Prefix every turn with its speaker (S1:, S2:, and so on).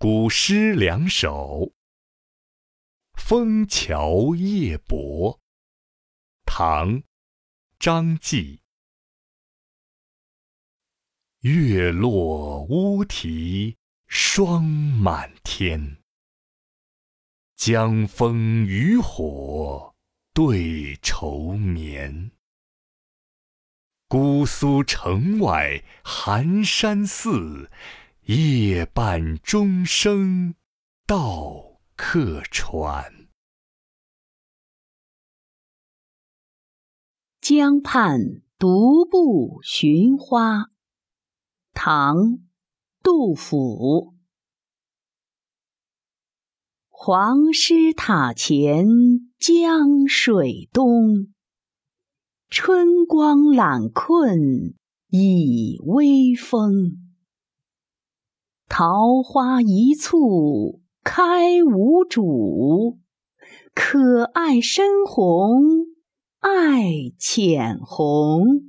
S1: 古诗两首：《枫桥夜泊》唐·张继。月落乌啼霜满天，江枫渔火对愁眠。姑苏城外寒山寺。夜半钟声到客船。
S2: 江畔独步寻花，唐·杜甫。黄师塔前江水东，春光懒困倚微风。桃花一簇开无主，可爱深红爱浅红。